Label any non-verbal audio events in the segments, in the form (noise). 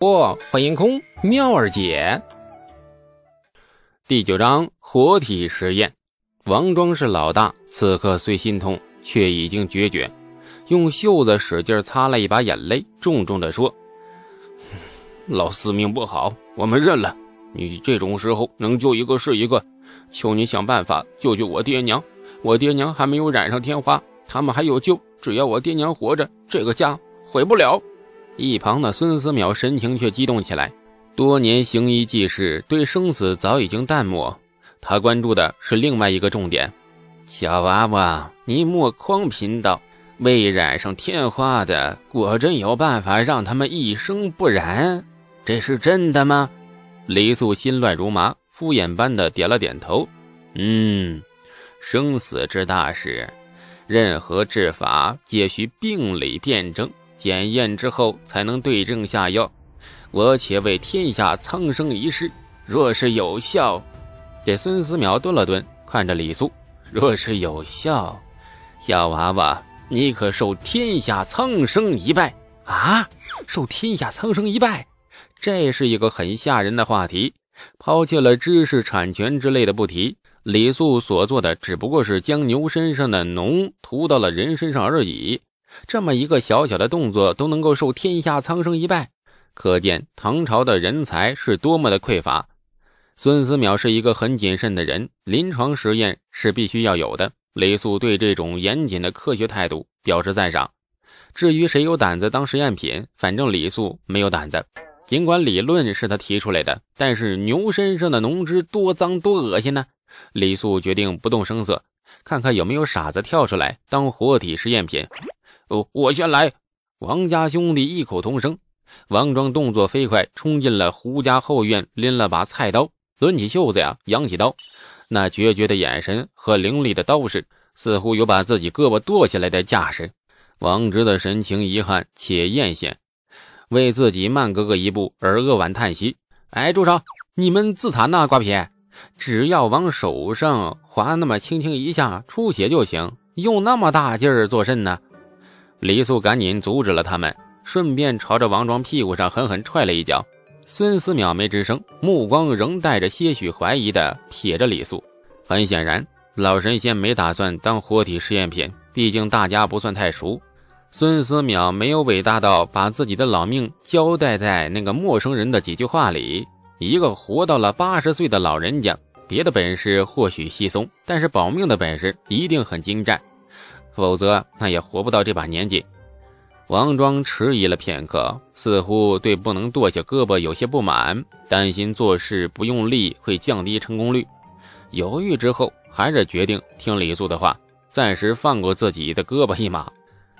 不，欢迎空妙儿姐。第九章活体实验。王庄是老大，此刻虽心痛，却已经决绝，用袖子使劲擦了一把眼泪，重重的说：“ (laughs) 老四命不好，我们认了。你这种时候能救一个是一个，求你想办法救救我爹娘。我爹娘还没有染上天花，他们还有救。只要我爹娘活着，这个家毁不了。”一旁的孙思邈神情却激动起来。多年行医济世，对生死早已经淡漠。他关注的是另外一个重点：小娃娃，你莫诓贫道，未染上天花的，果真有办法让他们一生不染？这是真的吗？李素心乱如麻，敷衍般的点了点头。嗯，生死之大事，任何治法皆需病理辩证。检验之后才能对症下药，我且为天下苍生一试，若是有效，这孙思邈顿了顿，看着李素，若是有效，小娃娃，你可受天下苍生一拜啊！受天下苍生一拜，这是一个很吓人的话题。抛弃了知识产权之类的不提，李素所做的只不过是将牛身上的脓涂到了人身上而已。这么一个小小的动作都能够受天下苍生一拜，可见唐朝的人才是多么的匮乏。孙思邈是一个很谨慎的人，临床实验是必须要有的。李素对这种严谨的科学态度表示赞赏。至于谁有胆子当实验品，反正李素没有胆子。尽管理论是他提出来的，但是牛身上的脓汁多脏多恶心呢。李素决定不动声色，看看有没有傻子跳出来当活体实验品。哦，我先来！王家兄弟异口同声。王庄动作飞快，冲进了胡家后院，拎了把菜刀，抡起袖子呀，扬起刀，那决绝的眼神和凌厉的刀势，似乎有把自己胳膊剁下来的架势。王直的神情遗憾且艳羡，为自己慢哥哥一步而扼腕叹息。哎，住手！你们自残呐，瓜皮！只要往手上划那么轻轻一下，出血就行，用那么大劲儿做甚呢？李素赶紧阻止了他们，顺便朝着王庄屁股上狠狠踹了一脚。孙思邈没吱声，目光仍带着些许怀疑的瞥着李素。很显然，老神仙没打算当活体试验品，毕竟大家不算太熟。孙思邈没有伟大到把自己的老命交代在那个陌生人的几句话里。一个活到了八十岁的老人家，别的本事或许稀松，但是保命的本事一定很精湛。否则，那也活不到这把年纪。王庄迟疑了片刻，似乎对不能剁下胳膊有些不满，担心做事不用力会降低成功率。犹豫之后，还是决定听李素的话，暂时放过自己的胳膊一马。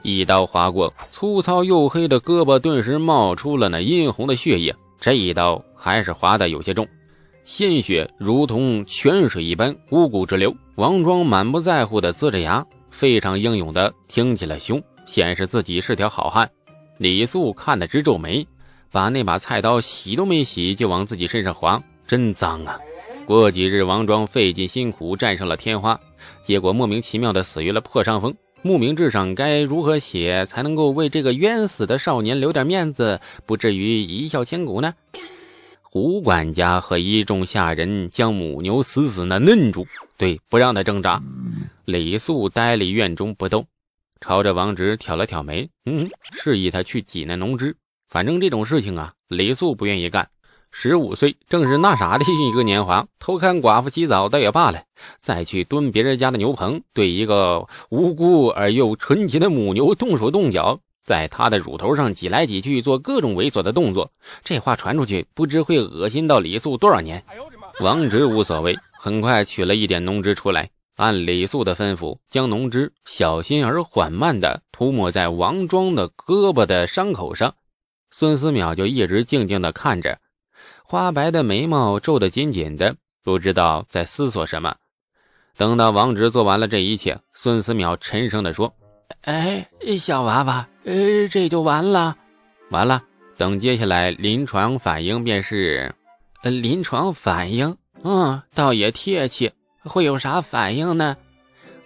一刀划过，粗糙黝黑的胳膊顿时冒出了那殷红的血液。这一刀还是划得有些重，鲜血如同泉水一般汩汩直流。王庄满不在乎地呲着牙。非常英勇的挺起了胸，显示自己是条好汉。李素看得直皱眉，把那把菜刀洗都没洗就往自己身上划，真脏啊！过几日，王庄费尽辛苦战胜了天花，结果莫名其妙的死于了破伤风。墓铭志上该如何写才能够为这个冤死的少年留点面子，不至于一笑千古呢？胡管家和一众下人将母牛死死的摁住，对，不让他挣扎。李素呆立院中不动，朝着王直挑了挑眉，嗯，示意他去挤那浓汁。反正这种事情啊，李素不愿意干。十五岁正是那啥的一个年华，偷看寡妇洗澡倒也罢了，再去蹲别人家的牛棚，对一个无辜而又纯洁的母牛动手动脚，在他的乳头上挤来挤去，做各种猥琐的动作，这话传出去，不知会恶心到李素多少年。王直无所谓，很快取了一点脓汁出来。按李素的吩咐，将脓汁小心而缓慢地涂抹在王庄的胳膊的伤口上。孙思邈就一直静静地看着，花白的眉毛皱得紧紧的，不知道在思索什么。等到王直做完了这一切，孙思邈沉声地说：“哎，小娃娃，呃，这就完了，完了。等接下来临床反应便是，呃，临床反应，嗯，倒也贴切。”会有啥反应呢？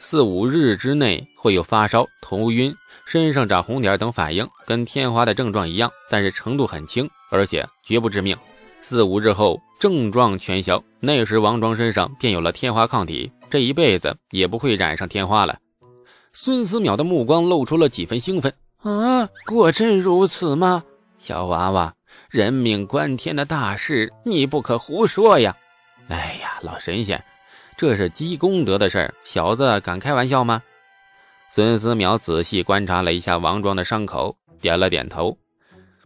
四五日之内会有发烧、头晕、身上长红点等反应，跟天花的症状一样，但是程度很轻，而且绝不致命。四五日后症状全消，那时王庄身上便有了天花抗体，这一辈子也不会染上天花了。孙思邈的目光露出了几分兴奋。啊，果真如此吗？小娃娃，人命关天的大事，你不可胡说呀！哎呀，老神仙，这是积功德的事儿，小子敢开玩笑吗？孙思邈仔细观察了一下王庄的伤口，点了点头。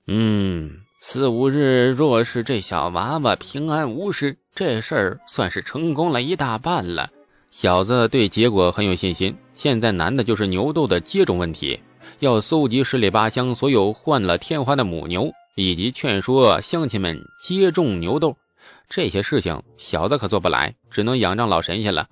嗯，四五日，若是这小娃娃平安无事，这事儿算是成功了一大半了。小子对结果很有信心。现在难的就是牛痘的接种问题，要搜集十里八乡所有患了天花的母牛，以及劝说乡亲们接种牛痘。这些事情，小子可做不来，只能仰仗老神仙了。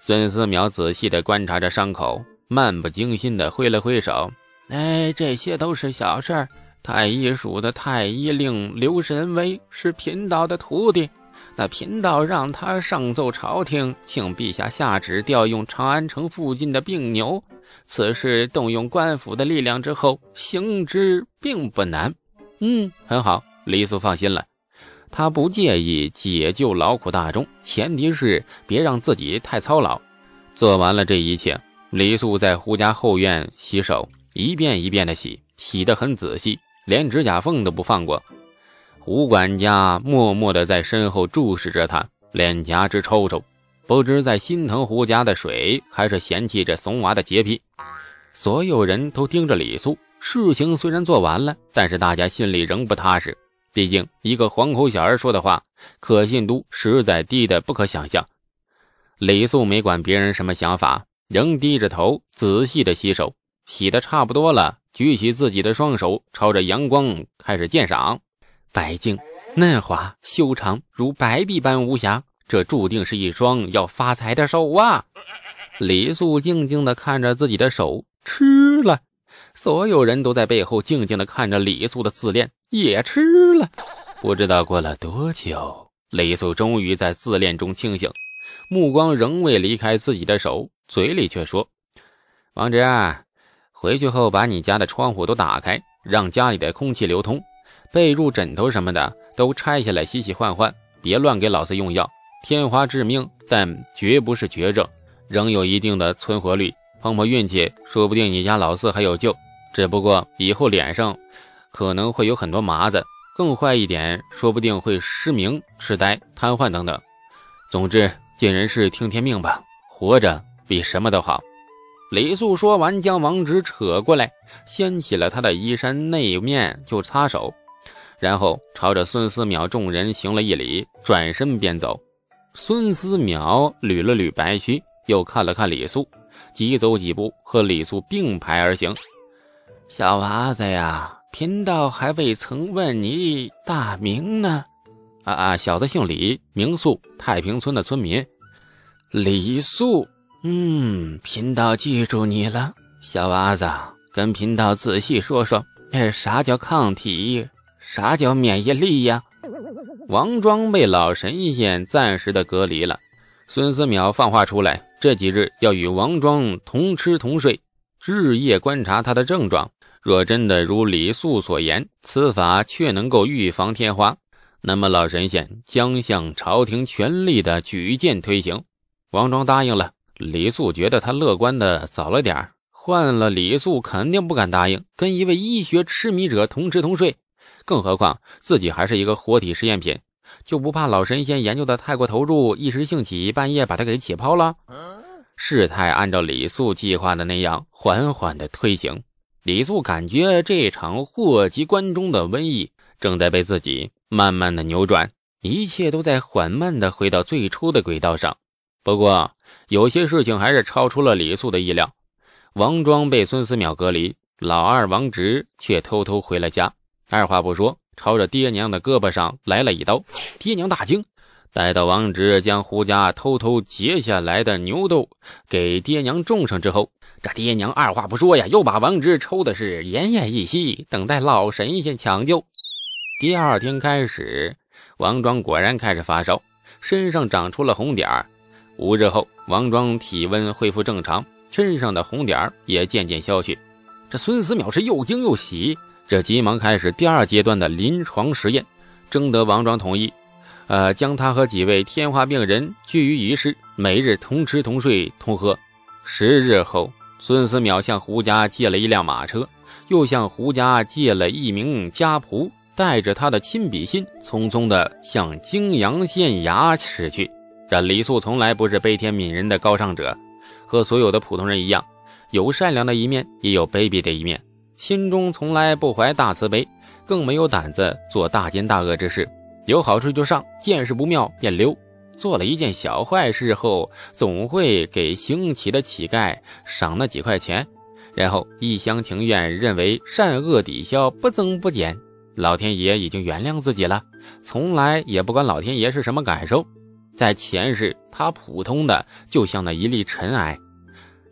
孙思邈仔细地观察着伤口。漫不经心地挥了挥手，哎，这些都是小事儿。太医署的太医令刘神威是贫道的徒弟，那贫道让他上奏朝廷，请陛下下旨调用长安城附近的病牛。此事动用官府的力量之后，行之并不难。嗯，很好，李素放心了。他不介意解救劳苦大众，前提是别让自己太操劳。做完了这一切。李素在胡家后院洗手，一遍一遍的洗，洗得很仔细，连指甲缝都不放过。胡管家默默的在身后注视着他，脸颊直抽抽，不知在心疼胡家的水，还是嫌弃这怂娃的洁癖。所有人都盯着李素，事情虽然做完了，但是大家心里仍不踏实。毕竟一个黄口小儿说的话，可信度实在低的不可想象。李素没管别人什么想法。仍低着头，仔细的洗手，洗的差不多了，举起自己的双手，朝着阳光开始鉴赏。白净、嫩滑、修长，如白璧般无瑕，这注定是一双要发财的手啊！(laughs) 李素静静的看着自己的手，吃了。所有人都在背后静静的看着李素的自恋，也吃了。不知道过了多久，李素终于在自恋中清醒，目光仍未离开自己的手。嘴里却说：“王直，回去后把你家的窗户都打开，让家里的空气流通。被褥、枕头什么的都拆下来洗洗换换，别乱给老子用药。天花致命，但绝不是绝症，仍有一定的存活率。碰碰运气，说不定你家老四还有救。只不过以后脸上可能会有很多麻子，更坏一点，说不定会失明、痴呆、瘫痪等等。总之，尽人事，听天命吧。活着。”比什么都好。李素说完，将王直扯过来，掀起了他的衣衫内面就擦手，然后朝着孙思邈众人行了一礼，转身便走。孙思邈捋了捋白须，又看了看李素，急走几步，和李素并排而行。小娃子呀，贫道还未曾问你大名呢。啊啊，小子姓李，名素，太平村的村民。李素。嗯，贫道记住你了，小娃子，跟贫道仔细说说，哎，啥叫抗体？啥叫免疫力呀？王庄被老神仙暂时的隔离了，孙思邈放话出来，这几日要与王庄同吃同睡，日夜观察他的症状。若真的如李素所言，此法确能够预防天花，那么老神仙将向朝廷全力的举荐推行。王庄答应了。李素觉得他乐观的早了点换了李素肯定不敢答应跟一位医学痴迷者同吃同睡，更何况自己还是一个活体实验品，就不怕老神仙研究的太过投入，一时兴起半夜把他给解剖了？事态按照李素计划的那样缓缓的推行，李素感觉这场祸及关中的瘟疫正在被自己慢慢的扭转，一切都在缓慢的回到最初的轨道上。不过，有些事情还是超出了李素的意料。王庄被孙思邈隔离，老二王直却偷偷回了家，二话不说，朝着爹娘的胳膊上来了一刀。爹娘大惊，待到王直将胡家偷偷截下来的牛豆给爹娘种上之后，这爹娘二话不说呀，又把王直抽的是奄奄一息，等待老神仙抢救。第二天开始，王庄果然开始发烧，身上长出了红点儿。五日后，王庄体温恢复正常，身上的红点儿也渐渐消去。这孙思邈是又惊又喜，这急忙开始第二阶段的临床实验，征得王庄同意，呃，将他和几位天花病人聚于一室，每日同吃同睡同喝。十日后，孙思邈向胡家借了一辆马车，又向胡家借了一名家仆，带着他的亲笔信，匆匆的向泾阳县衙驶去。但李素从来不是悲天悯人的高尚者，和所有的普通人一样，有善良的一面，也有卑鄙的一面。心中从来不怀大慈悲，更没有胆子做大奸大恶之事。有好处就上，见势不妙便溜。做了一件小坏事后，总会给行乞的乞丐赏那几块钱，然后一厢情愿认为善恶抵消，不增不减。老天爷已经原谅自己了，从来也不管老天爷是什么感受。在前世，他普通的就像那一粒尘埃。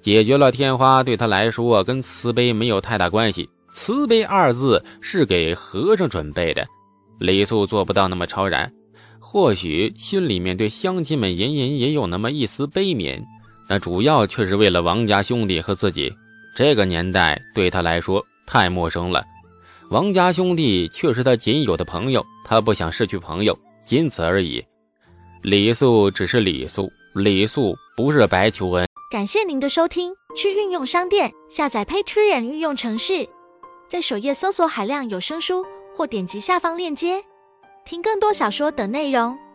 解决了天花，对他来说跟慈悲没有太大关系。慈悲二字是给和尚准备的。李素做不到那么超然，或许心里面对乡亲们隐隐也有那么一丝悲悯，那主要却是为了王家兄弟和自己。这个年代对他来说太陌生了。王家兄弟却是他仅有的朋友，他不想失去朋友，仅此而已。李素只是李素，李素不是白求恩。感谢您的收听，去运用商店下载 Patreon 运用城市，在首页搜索海量有声书，或点击下方链接听更多小说等内容。